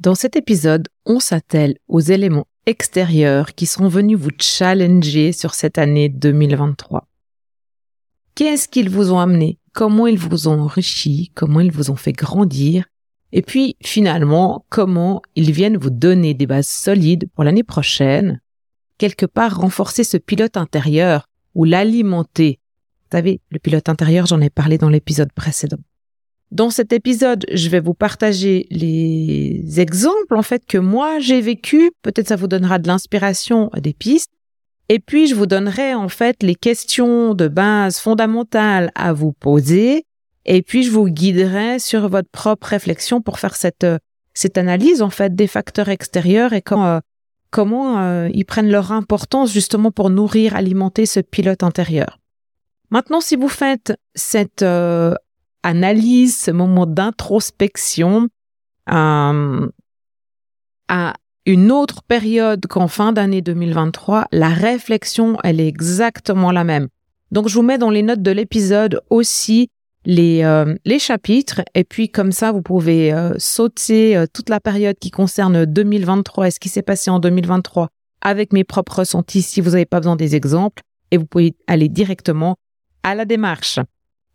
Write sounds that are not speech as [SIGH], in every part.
Dans cet épisode, on s'attelle aux éléments extérieurs qui sont venus vous challenger sur cette année 2023. Qu'est-ce qu'ils vous ont amené? Comment ils vous ont enrichi? Comment ils vous ont fait grandir? Et puis, finalement, comment ils viennent vous donner des bases solides pour l'année prochaine? Quelque part renforcer ce pilote intérieur ou l'alimenter. Vous savez, le pilote intérieur, j'en ai parlé dans l'épisode précédent. Dans cet épisode, je vais vous partager les exemples en fait que moi j'ai vécu. Peut-être ça vous donnera de l'inspiration, des pistes. Et puis je vous donnerai en fait les questions de base fondamentales à vous poser. Et puis je vous guiderai sur votre propre réflexion pour faire cette cette analyse en fait des facteurs extérieurs et comment euh, comment euh, ils prennent leur importance justement pour nourrir, alimenter ce pilote intérieur. Maintenant, si vous faites cette euh, analyse, ce moment d'introspection euh, à une autre période qu'en fin d'année 2023, la réflexion, elle est exactement la même. Donc, je vous mets dans les notes de l'épisode aussi les, euh, les chapitres et puis comme ça, vous pouvez euh, sauter toute la période qui concerne 2023 et ce qui s'est passé en 2023 avec mes propres ressentis si vous n'avez pas besoin des exemples et vous pouvez aller directement à la démarche.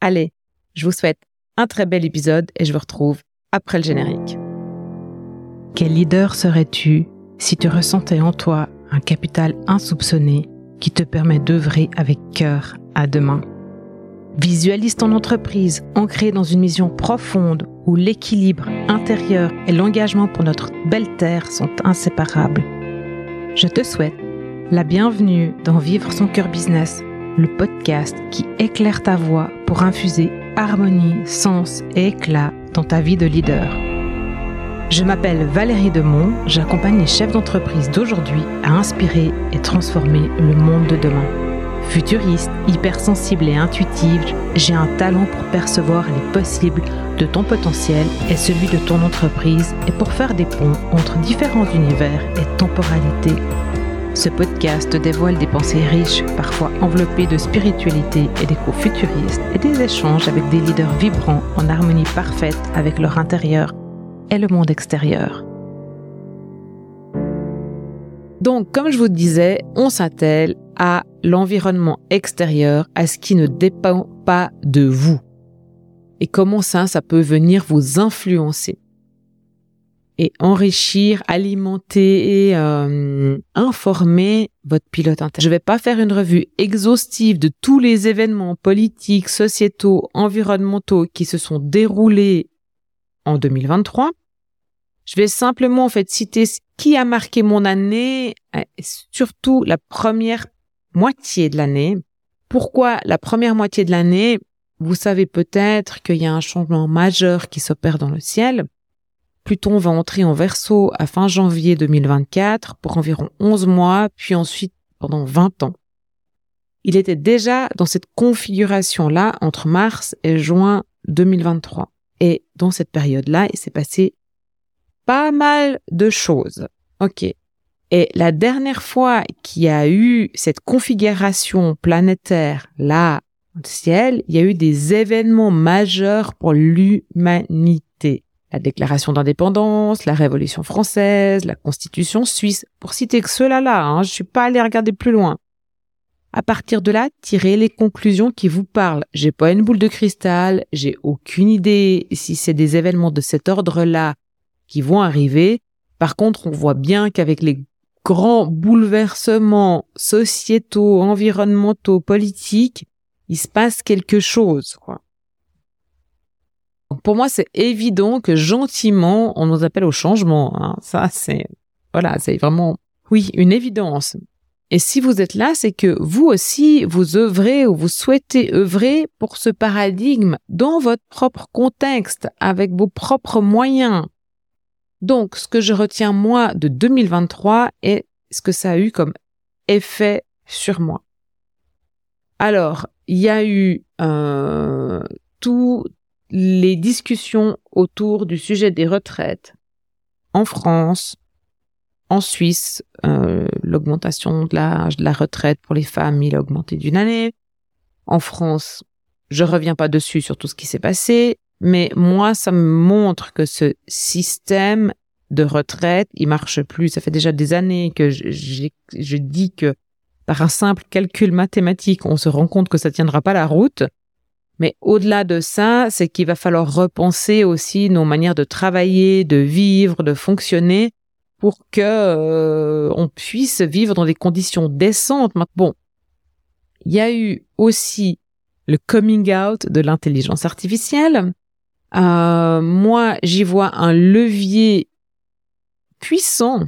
Allez, je vous souhaite un très bel épisode et je vous retrouve après le générique. Quel leader serais-tu si tu ressentais en toi un capital insoupçonné qui te permet d'œuvrer avec cœur à demain? Visualise ton entreprise ancrée dans une mission profonde où l'équilibre intérieur et l'engagement pour notre belle terre sont inséparables. Je te souhaite la bienvenue dans Vivre son cœur business, le podcast qui éclaire ta voix pour infuser harmonie, sens et éclat dans ta vie de leader. Je m'appelle Valérie Demont, j'accompagne les chefs d'entreprise d'aujourd'hui à inspirer et transformer le monde de demain. Futuriste, hypersensible et intuitive, j'ai un talent pour percevoir les possibles de ton potentiel et celui de ton entreprise et pour faire des ponts entre différents univers et temporalités ce podcast dévoile des pensées riches, parfois enveloppées de spiritualité et d'échos futuristes, et des échanges avec des leaders vibrants en harmonie parfaite avec leur intérieur et le monde extérieur. Donc, comme je vous disais, on s'attelle à l'environnement extérieur, à ce qui ne dépend pas de vous. Et comment ça, ça peut venir vous influencer? Et enrichir, alimenter et euh, informer votre pilote interne. Je vais pas faire une revue exhaustive de tous les événements politiques, sociétaux, environnementaux qui se sont déroulés en 2023. Je vais simplement en fait citer ce qui a marqué mon année, surtout la première moitié de l'année. Pourquoi la première moitié de l'année? Vous savez peut-être qu'il y a un changement majeur qui s'opère dans le ciel. Pluton va entrer en verso à fin janvier 2024 pour environ 11 mois, puis ensuite pendant 20 ans. Il était déjà dans cette configuration-là entre mars et juin 2023. Et dans cette période-là, il s'est passé pas mal de choses. OK. Et la dernière fois qu'il y a eu cette configuration planétaire là, au ciel, il y a eu des événements majeurs pour l'humanité la déclaration d'indépendance, la Révolution française, la Constitution suisse, pour citer que cela-là, hein, je suis pas allé regarder plus loin. À partir de là, tirez les conclusions qui vous parlent. J'ai pas une boule de cristal, j'ai aucune idée si c'est des événements de cet ordre-là qui vont arriver. Par contre, on voit bien qu'avec les grands bouleversements sociétaux, environnementaux, politiques, il se passe quelque chose, quoi pour moi, c'est évident que gentiment, on nous appelle au changement. Hein. Ça, c'est voilà, c'est vraiment oui une évidence. Et si vous êtes là, c'est que vous aussi, vous œuvrez ou vous souhaitez œuvrer pour ce paradigme dans votre propre contexte, avec vos propres moyens. Donc, ce que je retiens moi de 2023 est ce que ça a eu comme effet sur moi. Alors, il y a eu euh, tout, les discussions autour du sujet des retraites en France, en Suisse, euh, l'augmentation de l'âge de la retraite pour les femmes, il a augmenté d'une année. En France, je reviens pas dessus sur tout ce qui s'est passé, mais moi, ça me montre que ce système de retraite, il marche plus. Ça fait déjà des années que je, je dis que par un simple calcul mathématique, on se rend compte que ça tiendra pas la route. Mais au-delà de ça, c'est qu'il va falloir repenser aussi nos manières de travailler, de vivre, de fonctionner pour que euh, on puisse vivre dans des conditions décentes. Bon, il y a eu aussi le coming out de l'intelligence artificielle. Euh, moi, j'y vois un levier puissant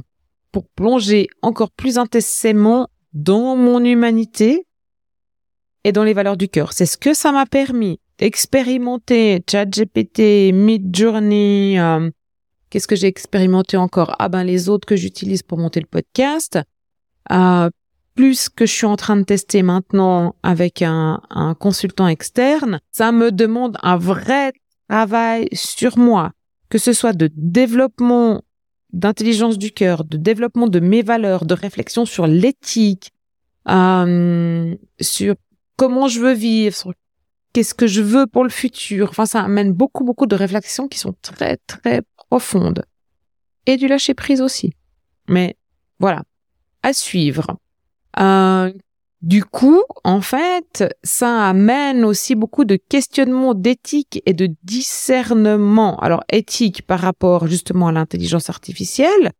pour plonger encore plus intensément dans mon humanité et dans les valeurs du cœur. C'est ce que ça m'a permis d'expérimenter ChatGPT, Midjourney, euh, qu'est-ce que j'ai expérimenté encore? Ah ben les autres que j'utilise pour monter le podcast, euh, plus que je suis en train de tester maintenant avec un, consultant externe, ça me demande un vrai travail sur moi, que ce soit de développement d'intelligence du cœur, de développement de mes valeurs, de réflexion sur l'éthique, euh, sur comment je veux vivre, qu'est-ce que je veux pour le futur. Enfin, ça amène beaucoup, beaucoup de réflexions qui sont très, très profondes. Et du lâcher prise aussi. Mais voilà, à suivre. Euh, du coup, en fait, ça amène aussi beaucoup de questionnements d'éthique et de discernement. Alors, éthique par rapport justement à l'intelligence artificielle,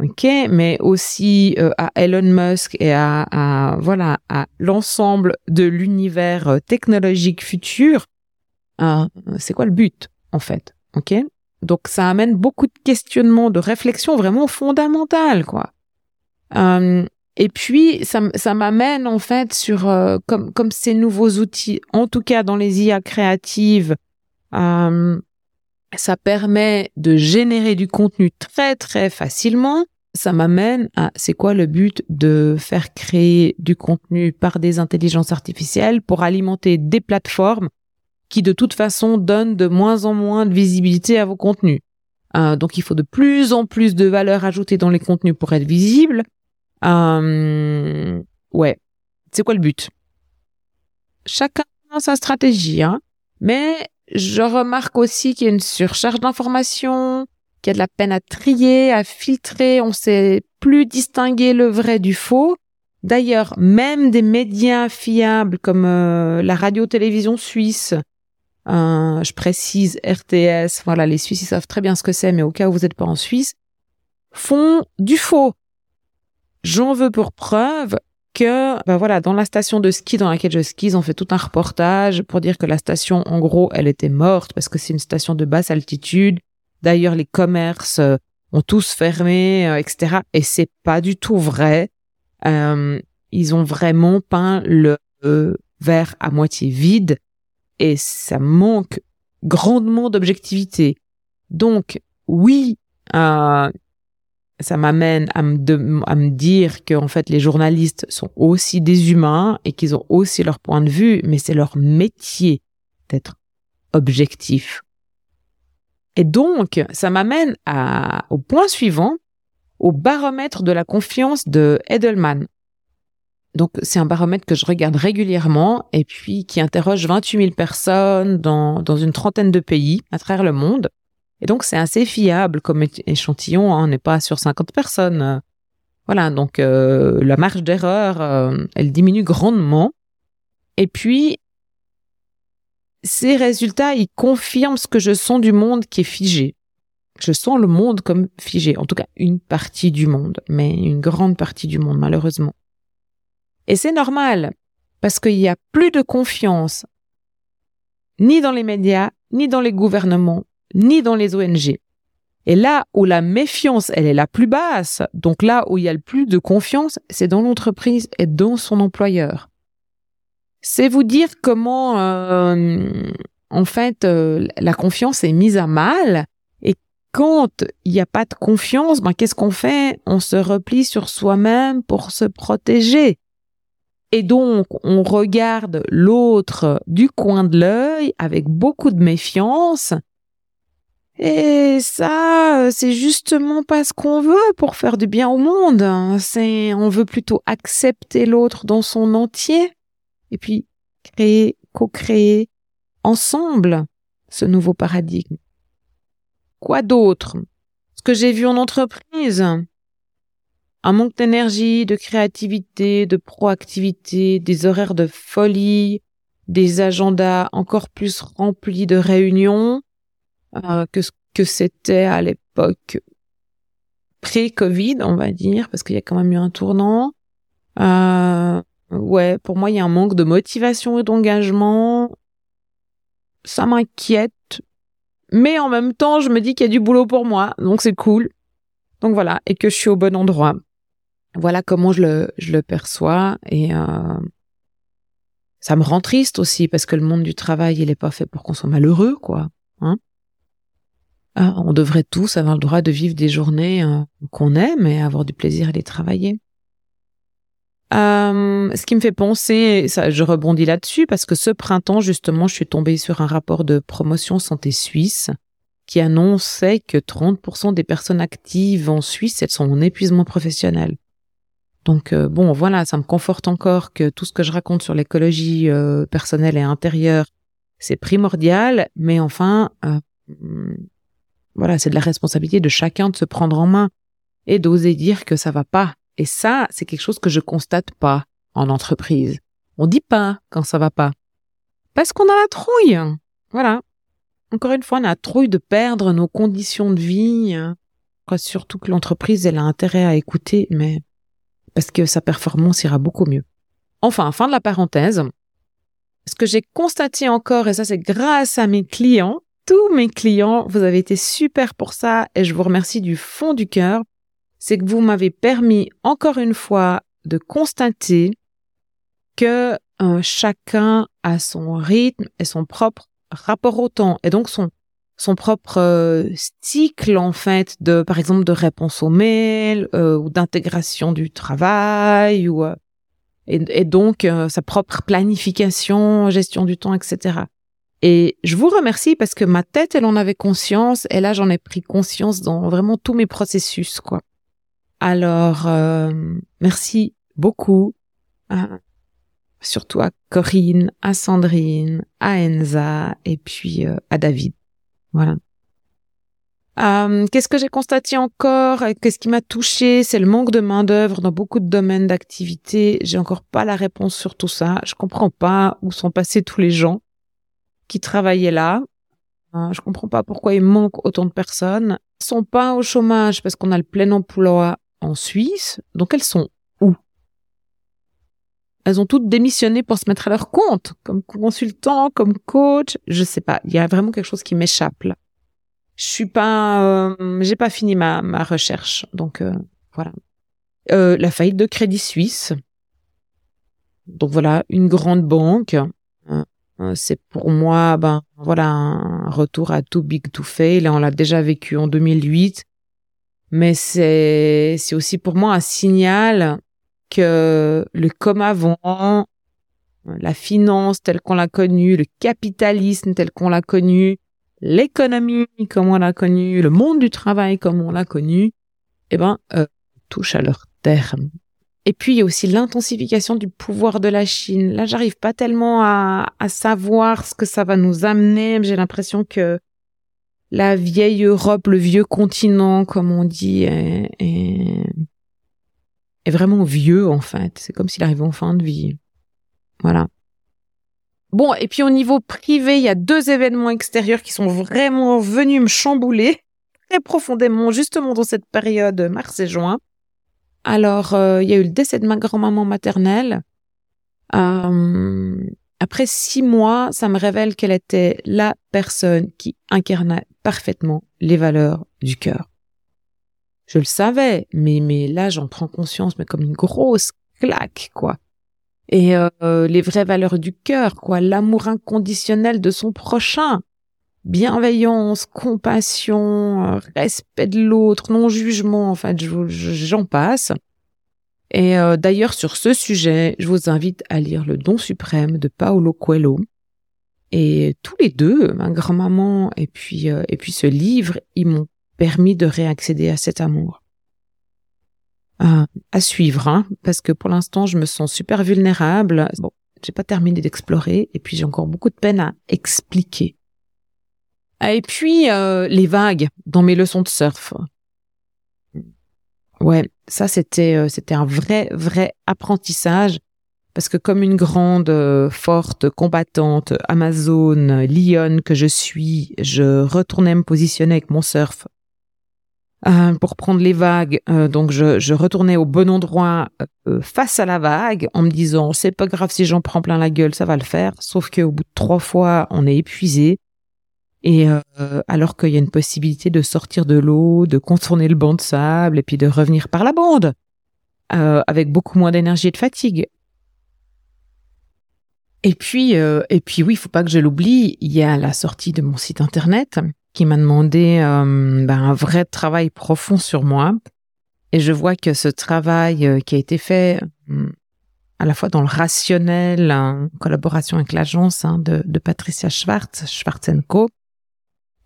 ok, mais aussi euh, à Elon Musk et à, voilà à l'ensemble de l'univers euh, technologique futur. Euh, c'est quoi le but en fait, ok? Donc ça amène beaucoup de questionnements, de réflexions vraiment fondamentales, quoi. et puis ça, ça m'amène en fait sur comme comme ces nouveaux outils, en tout cas dans les IA créatives. Ça permet de générer du contenu très très facilement ça m'amène à c'est quoi le but de faire créer du contenu par des intelligences artificielles pour alimenter des plateformes qui de toute façon donnent de moins en moins de visibilité à vos contenus. Euh, donc il faut de plus en plus de valeur ajoutée dans les contenus pour être visible. Euh, ouais, c'est quoi le but? Chacun a sa stratégie, hein. Mais je remarque aussi qu'il y a une surcharge d'informations, qu'il y a de la peine à trier, à filtrer, on sait plus distinguer le vrai du faux. D'ailleurs, même des médias fiables comme euh, la radio-télévision suisse, euh, je précise RTS, voilà, les Suisses ils savent très bien ce que c'est, mais au cas où vous n'êtes pas en Suisse, font du faux. J'en veux pour preuve que, ben voilà, dans la station de ski dans laquelle je skie, ils ont fait tout un reportage pour dire que la station, en gros, elle était morte parce que c'est une station de basse altitude D'ailleurs, les commerces euh, ont tous fermé, euh, etc. Et c'est pas du tout vrai. Euh, ils ont vraiment peint le verre à moitié vide et ça manque grandement d'objectivité. Donc, oui, ça m'amène à me, dire que en fait les journalistes sont aussi des humains et qu'ils ont aussi leur point de vue, mais c'est leur métier d'être objectif. Et donc, ça m'amène au point suivant, au baromètre de la confiance de Edelman. Donc, c'est un baromètre que je regarde régulièrement et puis qui interroge 28 000 personnes dans une trentaine de pays à travers le monde. Et donc, c'est assez fiable comme échantillon. Hein. on n'est pas sur 50 personnes. Voilà, donc euh, la marge d'erreur, euh, elle diminue grandement. Et puis, ces résultats, ils confirment ce que je sens du monde qui est figé. Je sens le monde comme figé, en tout cas une partie du monde, mais une grande partie du monde, malheureusement. Et c'est normal, parce qu'il n'y a plus de confiance, ni dans les médias, ni dans les gouvernements, ni dans les ONG. Et là où la méfiance, elle est la plus basse, donc là où il y a le plus de confiance, c'est dans l'entreprise et dans son employeur c'est vous dire comment, euh, en fait, euh, la confiance est mise à mal. Et quand il n'y a pas de confiance, ben, qu'est-ce qu'on fait? On se replie sur soi-même pour se protéger. Et donc, on regarde l'autre du coin de l'œil avec beaucoup de méfiance. Et ça, c'est justement pas ce qu'on veut pour faire du bien au monde. C'est, on veut plutôt accepter l'autre dans son entier et puis créer, co-créer ensemble ce nouveau paradigme. Quoi d'autre? Ce que j'ai vu en entreprise, un manque d'énergie, de créativité, de proactivité, des horaires de folie, des agendas encore plus remplis de réunions euh, que ce que c'était à l'époque pré-Covid, on va dire, parce qu'il y a quand même eu un tournant. Euh, ouais, pour moi, il y a un manque de motivation et d'engagement. Ça m'inquiète. Mais en même temps, je me dis qu'il y a du boulot pour moi, donc c'est cool. Donc voilà, et que je suis au bon endroit. Voilà comment je le, je le perçois. Et euh, ça me rend triste aussi parce que le monde du travail, il est pas fait pour qu'on soit malheureux, quoi. Hein ah, on devrait tous avoir le droit de vivre des journées euh, qu'on aime et avoir du plaisir à les travailler. Euh, ce qui me fait penser, ça, je rebondis là-dessus parce que ce printemps, justement, je suis tombée sur un rapport de promotion santé suisse qui annonçait que 30% des personnes actives en Suisse, elles sont en épuisement professionnel. Donc euh, bon, voilà, ça me conforte encore que tout ce que je raconte sur l'écologie euh, personnelle et intérieure, c'est primordial, mais enfin, voilà, c'est de la responsabilité de chacun de se prendre en main et d'oser dire que ça va pas. Et ça, c'est quelque chose que je constate pas en entreprise. On dit pas quand ça va pas. Parce qu'on a la trouille. Voilà. Encore une fois, on a la trouille de perdre nos conditions de vie. Surtout que l'entreprise, elle a intérêt à écouter, mais parce que sa performance ira beaucoup mieux. Enfin, fin de la parenthèse. Ce que j'ai constaté encore, et ça c'est grâce à mes clients, tous mes clients, vous avez été super pour ça et je vous remercie du fond du cœur, c'est que vous m'avez permis encore une fois de constater que euh, chacun a son rythme et son propre rapport au temps et donc son son propre euh, cycle en fait de par exemple de réponse aux mails euh, ou d'intégration du travail ou et, donc sa propre planification, gestion du temps, etc. Et je vous remercie parce que ma tête, elle en avait conscience et là j'en ai pris conscience dans vraiment tous mes processus quoi. Alors merci beaucoup. surtout à Corinne, à Sandrine, à Enza et puis à David. Voilà. Euh, qu'est-ce que j'ai constaté encore? Qu'est-ce qui m'a touché C'est le manque de main d'œuvre dans beaucoup de domaines d'activité. J'ai encore pas la réponse sur tout ça. Je comprends pas où sont passés tous les gens qui travaillaient là. Euh, je comprends pas pourquoi il manque autant de personnes. Elles sont pas au chômage parce qu'on a le plein emploi en Suisse. Donc elles sont où? Elles ont toutes démissionné pour se mettre à leur compte, comme consultant, comme coach. Je sais pas. Il y a vraiment quelque chose qui m'échappe. Je suis pas, euh, j'ai pas fini ma, ma recherche. Donc euh, voilà. Euh, la faillite de Crédit Suisse. Donc voilà, une grande banque. C'est pour moi, ben voilà, un retour à too big to fail. On l'a déjà vécu en 2008, mais c'est c'est aussi pour moi un signal que le comme avant, la finance telle qu'on l'a connue, le capitalisme tel qu'on l'a connu, l'économie comme on l'a connu, le monde du travail comme on l'a connu, eh ben, euh, touche à leur terme. Et puis il y a aussi l'intensification du pouvoir de la Chine. Là, j'arrive pas tellement à, savoir ce que ça va nous amener. J'ai l'impression que la vieille Europe, le vieux continent, comme on dit, est, est, est vraiment vieux en fait. C'est comme s'il arrivait en fin de vie. Voilà. Bon, et puis au niveau privé, il y a deux événements extérieurs qui sont vraiment venus me chambouler [LAUGHS] très profondément, justement dans cette période mars et juin. Alors, euh, il y a eu le décès de ma grand-maman maternelle. Euh, après six mois, ça me révèle qu'elle était la personne qui incarnait parfaitement les valeurs du cœur. Je le savais, mais, mais là, j'en prends conscience, mais comme une grosse claque, quoi. Et euh, les vraies valeurs du cœur, quoi. L'amour inconditionnel de son prochain. Bienveillance, compassion, euh, respect de l'autre, non-jugement, en fait, j'en passe. Et euh, d'ailleurs, sur ce sujet, je vous invite à lire Le Don suprême de Paolo Coelho. Et tous les deux, ma grand-maman et puis et puis ce livre, ils m'ont permis de réaccéder à cet amour. Euh, à suivre, hein, parce que pour l'instant, je me sens super vulnérable. Bon, j'ai pas terminé d'explorer, et puis j'ai encore beaucoup de peine à expliquer. Ah, et puis euh, les vagues dans mes leçons de surf. ouais, ça c'était euh, c'était un vrai vrai apprentissage parce que comme une grande, euh, forte, combattante, amazone, lionne que je suis, je retournais me positionner avec mon surf euh, pour prendre les vagues. Euh, donc je, je, retournais au bon endroit face à la vague en me disant c'est pas grave si j'en prends plein la gueule, ça va le faire. Sauf qu'au bout de trois fois, on est épuisé. Et alors qu'il y a une possibilité de sortir de l'eau, de contourner le banc de sable et puis de revenir par la bande. avec beaucoup moins d'énergie et de fatigue. Et puis, euh, et puis oui, il faut pas que je l'oublie, il y a la sortie de mon site internet qui m'a demandé euh, ben, un vrai travail profond sur moi. Et je vois que ce travail euh, qui a été fait à la fois dans le rationnel, en collaboration avec l'agence hein, de, de, Patricia Schwartz, Schwartz Co.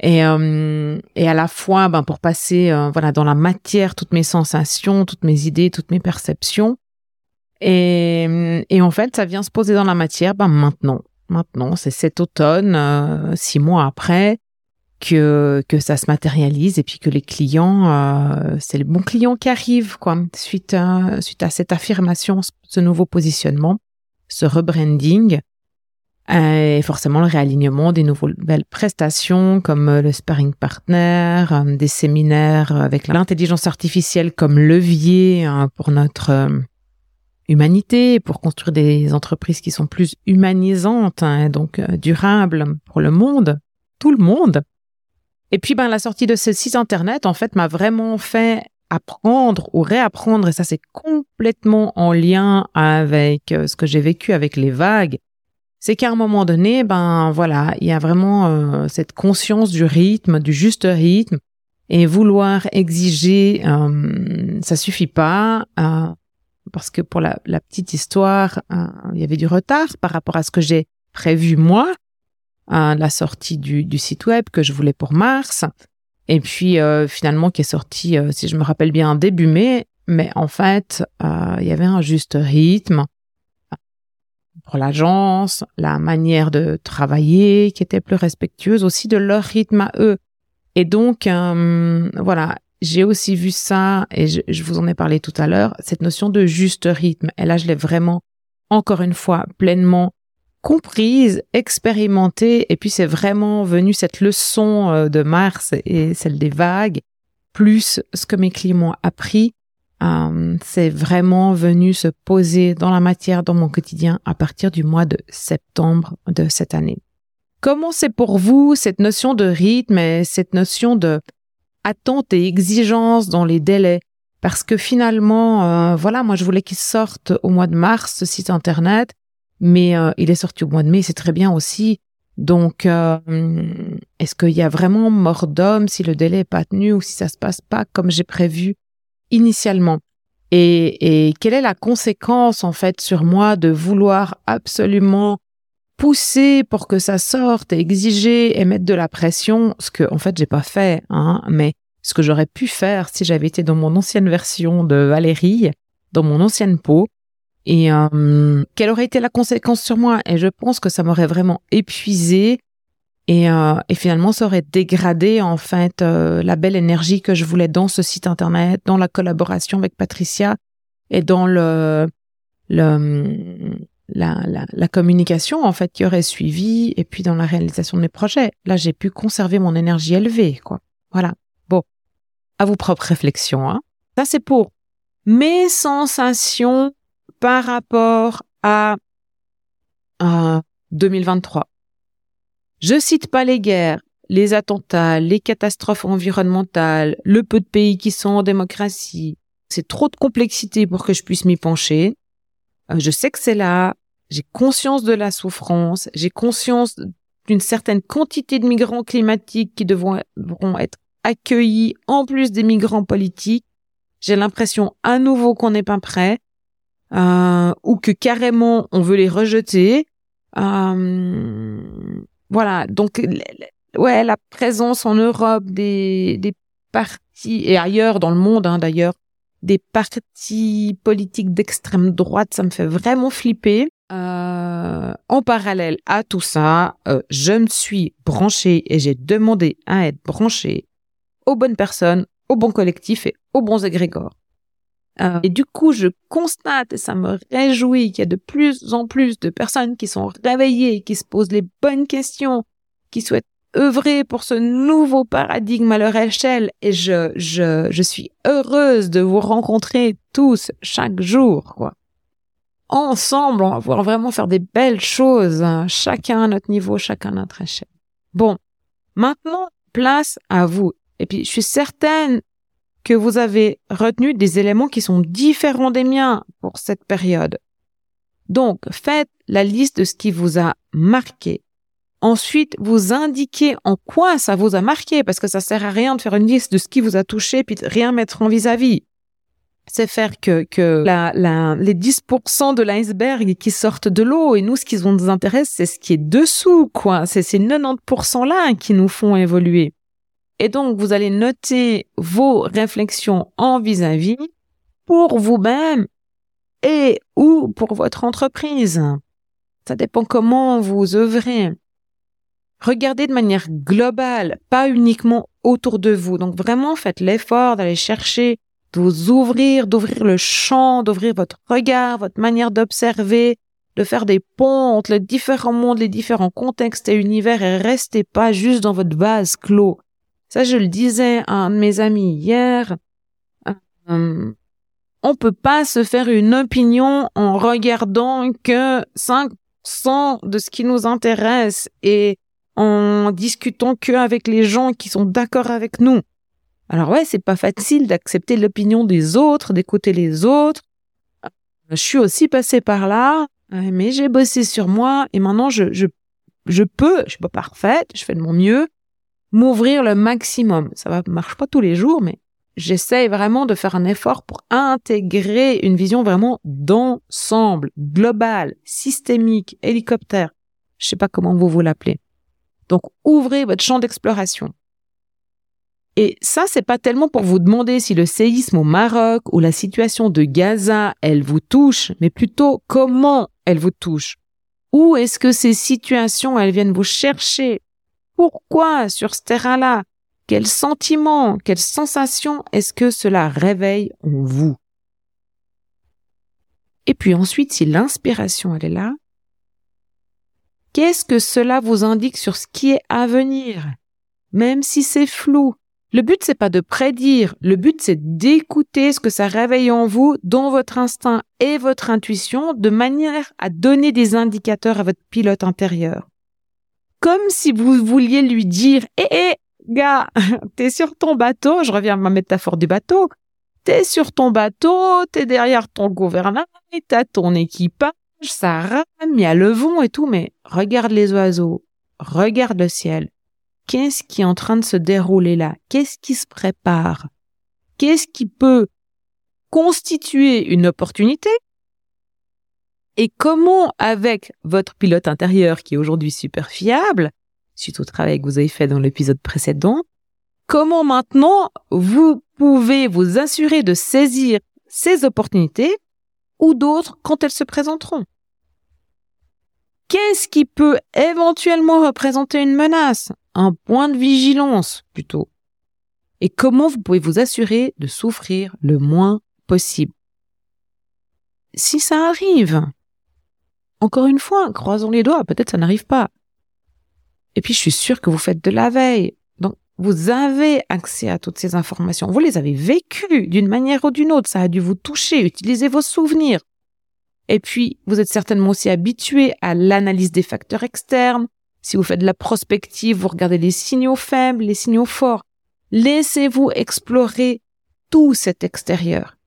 Et, et à la fois ben, pour passer voilà dans la matière toutes mes sensations, toutes mes idées, toutes mes perceptions, et, et en fait, ça vient se poser dans la matière ben maintenant. Maintenant, c'est cet automne, euh, six mois après, que, que ça se matérialise et puis que les clients, euh, c'est le bon client qui arrive, quoi, suite suite à cette affirmation, ce nouveau positionnement, ce rebranding. Et forcément le réalignement des nouvelles prestations comme le sparring partner, euh, des séminaires avec l'intelligence artificielle comme levier hein, pour notre humanité, pour construire des entreprises qui sont plus humanisantes, hein, donc euh, durables pour le monde, tout le monde. Et puis, ben, la sortie de ce site internet, en fait, m'a vraiment fait apprendre ou réapprendre, et ça c'est complètement en lien avec euh, ce que j'ai vécu avec les vagues, c'est qu'à un moment donné, ben voilà, il y a vraiment euh, cette conscience du rythme, du juste rythme, et vouloir exiger, ça suffit pas parce que pour la, petite histoire, euh, il y avait du retard par rapport à ce que j'ai prévu moi, euh, la sortie du, site web que je voulais pour mars, et puis euh, finalement qui est sorti, si je me rappelle bien, début mai, mais en fait, il y avait un juste rythme pour l'agence, la manière de travailler qui était plus respectueuse aussi de leur rythme à eux. Et donc, voilà, j'ai aussi vu ça, et je, vous en ai parlé tout à l'heure, cette notion de juste rythme. Et là, je l'ai vraiment, encore une fois, pleinement comprise, expérimentée, et puis c'est vraiment venu cette leçon euh, de Mars et celle des vagues, plus ce que mes clients ont appris, euh, c'est vraiment venu se poser dans la matière, dans mon quotidien, à partir du mois de septembre de cette année. Comment c'est pour vous cette notion de rythme et cette notion de attentes et exigences dans les délais? Parce que finalement, euh, voilà, moi je voulais qu'il sorte au mois de mars, ce site internet, mais euh, il est sorti au mois de mai, c'est très bien aussi. Donc, est-ce qu'il y a vraiment mort d'homme si le délai est pas tenu ou si ça se passe pas comme j'ai prévu? Initialement. Et, et quelle est la conséquence en fait sur moi de vouloir absolument pousser pour que ça sorte, exiger et mettre de la pression, ce que en fait j'ai pas fait, hein, mais ce que j'aurais pu faire si j'avais été dans mon ancienne version de Valérie, dans mon ancienne peau, et euh, quelle aurait été la conséquence sur moi? Et je pense que ça m'aurait vraiment épuisé et, euh, et, finalement ça aurait dégradé en fait euh, la belle énergie que je voulais dans ce site internet, dans la collaboration avec Patricia et dans le le la, la, communication en fait qui aurait suivi et puis dans la réalisation de mes projets. Là, j'ai pu conserver mon énergie élevée, quoi. Voilà. Bon, à vos propres réflexions. Hein. Ça, c'est pour mes sensations par rapport à, à 2023. Je cite pas les guerres, les attentats, les catastrophes environnementales, le peu de pays qui sont en démocratie. C'est trop de complexité pour que je puisse m'y pencher. Euh, je sais que c'est là, j'ai conscience de la souffrance, j'ai conscience d'une certaine quantité de migrants climatiques qui devront, être accueillis en plus des migrants politiques. J'ai l'impression à nouveau qu'on n'est pas prêt euh, ou que carrément on veut les rejeter. Euh, voilà, donc ouais, la présence en Europe des, des partis et ailleurs dans le monde hein, d'ailleurs des partis politiques d'extrême droite, ça me fait vraiment flipper. Euh, en parallèle à tout ça, euh, je me suis branchée et j'ai demandé à être branchée aux bonnes personnes, aux bons collectifs et aux bons égrégores. Euh, et du coup, je constate et ça me réjouit qu'il y a de plus en plus de personnes qui sont réveillées, qui se posent les bonnes questions, qui souhaitent œuvrer pour ce nouveau paradigme à leur échelle. Et je, je, je suis heureuse de vous rencontrer tous chaque jour, quoi. Ensemble, on va pouvoir vraiment faire des belles choses, hein. chacun à notre niveau, chacun à notre échelle. Bon, maintenant, place à vous. Et puis, je suis certaine que vous avez retenu des éléments qui sont différents des miens pour cette période. Donc, faites la liste de ce qui vous a marqué. Ensuite, vous indiquez en quoi ça vous a marqué, parce que ça sert à rien de faire une liste de ce qui vous a touché puis de rien mettre en vis-à-vis. C'est faire que, que la, la, les 10% de l'iceberg qui sortent de l'eau et nous, ce qui nous intéresse, c'est ce qui est dessous, quoi. C'est ces 90% là qui nous font évoluer. Et donc, vous allez noter vos réflexions en vis-à-vis pour vous-même et ou pour votre entreprise. Ça dépend comment vous œuvrez. Regardez de manière globale, pas uniquement autour de vous. Donc vraiment, faites l'effort d'aller chercher, de vous ouvrir, d'ouvrir le champ, d'ouvrir votre regard, votre manière d'observer, de faire des ponts entre les différents mondes, les différents contextes et univers et restez pas juste dans votre base clos. Ça, je le disais à un de mes amis hier. Euh, on peut pas se faire une opinion en regardant que 5% de ce qui nous intéresse et en discutant que avec les gens qui sont d'accord avec nous. Alors ouais, c'est pas facile d'accepter l'opinion des autres, d'écouter les autres. Je suis aussi passée par là, mais j'ai bossé sur moi et maintenant je, je, je peux, je suis pas parfaite, je fais de mon mieux, m'ouvrir le maximum. Ça va, marche pas tous les jours, mais j'essaye vraiment de faire un effort pour intégrer une vision vraiment d'ensemble, globale, systémique, hélicoptère. Je sais pas comment vous vous l'appelez. Donc, ouvrez votre champ d'exploration. Et ça, c'est pas tellement pour vous demander si le séisme au Maroc ou la situation de Gaza, elle vous touche, mais plutôt comment elle vous touche. Où est-ce que ces situations, elles viennent vous chercher? Pourquoi sur ce terrain-là Quels sentiments, quelles sensations est-ce que cela réveille en vous? Et puis ensuite, si l'inspiration, elle est là, qu'est-ce que cela vous indique sur ce qui est à venir? Même si c'est flou. Le but, c'est pas de prédire. Le but, c'est d'écouter ce que ça réveille en vous, dans votre instinct et votre intuition, de manière à donner des indicateurs à votre pilote intérieur comme si vous vouliez lui dire, hé, hé, gars, [LAUGHS] t'es sur ton bateau, je reviens à ma métaphore du bateau, t'es sur ton bateau, t'es derrière ton gouvernail, t'as ton équipage, ça rame, il y a le vent et tout, mais regarde les oiseaux, regarde le ciel. Qu'est-ce qui est en train de se dérouler là? Qu'est-ce qui se prépare? Qu'est-ce qui peut constituer une opportunité? Et comment, avec votre pilote intérieur qui est aujourd'hui super fiable, suite au travail que vous avez fait dans l'épisode précédent, comment maintenant vous pouvez vous assurer de saisir ces opportunités ou d'autres quand elles se présenteront? Qu'est-ce qui peut éventuellement représenter une menace, un point de vigilance plutôt? Et comment vous pouvez vous assurer de souffrir le moins possible? Si ça arrive, encore une fois, croisons les doigts, peut-être ça n'arrive pas. Et puis je suis sûre que vous faites de la veille. Donc vous avez accès à toutes ces informations. Vous les avez vécues d'une manière ou d'une autre. Ça a dû vous toucher. Utilisez vos souvenirs. Et puis vous êtes certainement aussi habitué à l'analyse des facteurs externes. Si vous faites de la prospective, vous regardez les signaux faibles, les signaux forts. Laissez-vous explorer tout cet extérieur.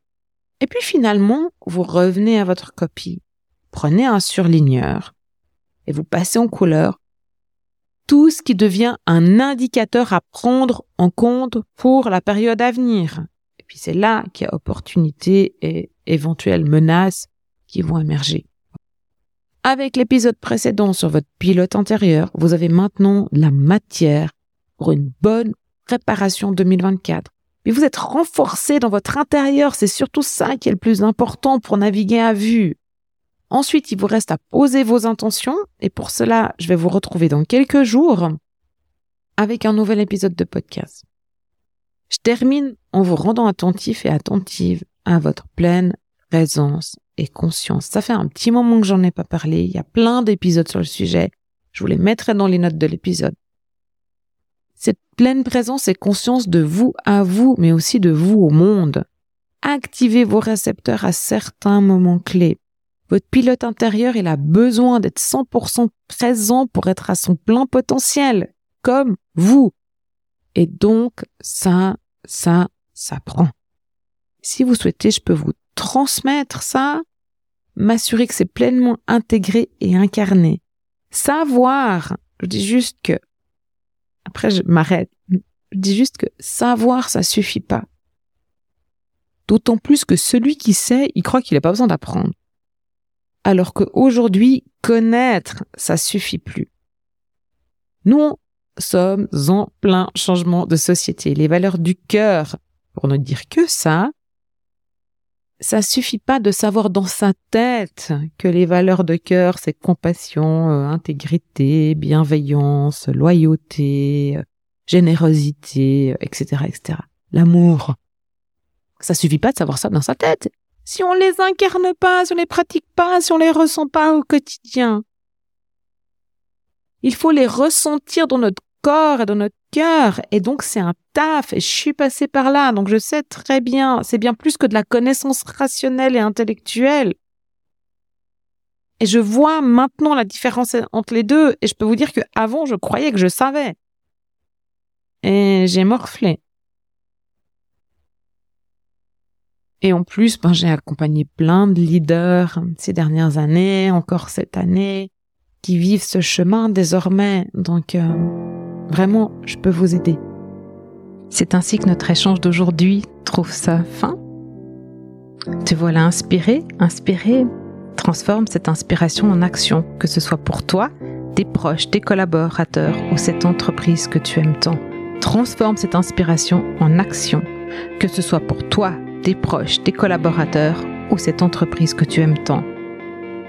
Et puis finalement, vous revenez à votre copie prenez un surligneur et vous passez en couleur tout ce qui devient un indicateur à prendre en compte pour la période à venir. Et puis c'est là qu'il y a opportunité et éventuelles menaces qui vont émerger. Avec l'épisode précédent sur votre pilote intérieur, vous avez maintenant la matière pour une bonne préparation 2024. Mais vous êtes renforcé dans votre intérieur, c'est surtout ça qui est le plus important pour naviguer à vue. Ensuite, il vous reste à poser vos intentions et pour cela, je vais vous retrouver dans quelques jours avec un nouvel épisode de podcast. Je termine en vous rendant attentif et attentive à votre pleine présence et conscience. Ça fait un petit moment que j'en ai pas parlé. Il y a plein d'épisodes sur le sujet. Je vous les mettrai dans les notes de l'épisode. Cette pleine présence et conscience de vous à vous, mais aussi de vous au monde. Activez vos récepteurs à certains moments clés. Votre pilote intérieur, il a besoin d'être 100% présent pour être à son plein potentiel, comme vous. Et donc, ça, ça, ça prend. Si vous souhaitez, je peux vous transmettre ça, m'assurer que c'est pleinement intégré et incarné. Savoir, je dis juste que, après je m'arrête, je dis juste que savoir, ça suffit pas. D'autant plus que celui qui sait, il croit qu'il n'a pas besoin d'apprendre. Alors qu'aujourd'hui, connaître, ça suffit plus. Nous sommes en plein changement de société. Les valeurs du cœur, pour ne dire que ça, ça suffit pas de savoir dans sa tête que les valeurs de cœur, c'est compassion, euh, intégrité, bienveillance, loyauté, euh, générosité, etc., etc. L'amour. Ça suffit pas de savoir ça dans sa tête. Si on les incarne pas, si on les pratique pas, si on les ressent pas au quotidien. Il faut les ressentir dans notre corps et dans notre cœur. Et donc, c'est un taf. Et je suis passée par là. Donc, je sais très bien. C'est bien plus que de la connaissance rationnelle et intellectuelle. Et je vois maintenant la différence entre les deux. Et je peux vous dire que avant, je croyais que je savais. Et j'ai morflé. Et en plus, ben, j'ai accompagné plein de leaders ces dernières années, encore cette année, qui vivent ce chemin désormais. Donc, euh, Vraiment, je peux vous aider. C'est ainsi que notre échange d'aujourd'hui trouve sa fin. Te voilà inspiré, inspiré. Transforme cette inspiration en action, que ce soit pour toi, tes proches, tes collaborateurs ou cette entreprise que tu aimes tant. Transforme cette inspiration en action, que ce soit pour toi, tes proches, tes collaborateurs ou cette entreprise que tu aimes tant.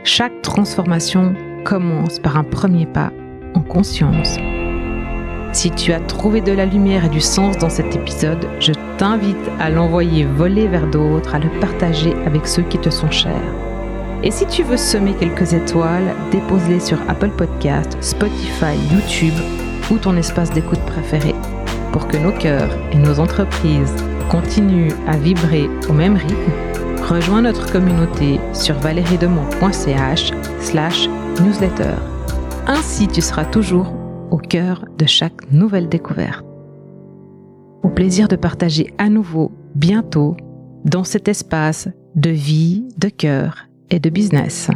Chaque transformation commence par un premier pas en conscience. Si tu as trouvé de la lumière et du sens dans cet épisode, je t'invite à l'envoyer voler vers d'autres, à le partager avec ceux qui te sont chers. Et si tu veux semer quelques étoiles, dépose-les sur Apple Podcast, Spotify, YouTube ou ton espace d'écoute préféré pour que nos cœurs et nos entreprises continuent à vibrer au même rythme. Rejoins notre communauté sur valeriedemont.ch slash newsletter. Ainsi, tu seras toujours au cœur de chaque nouvelle découverte. Au plaisir de partager à nouveau bientôt dans cet espace de vie, de cœur et de business.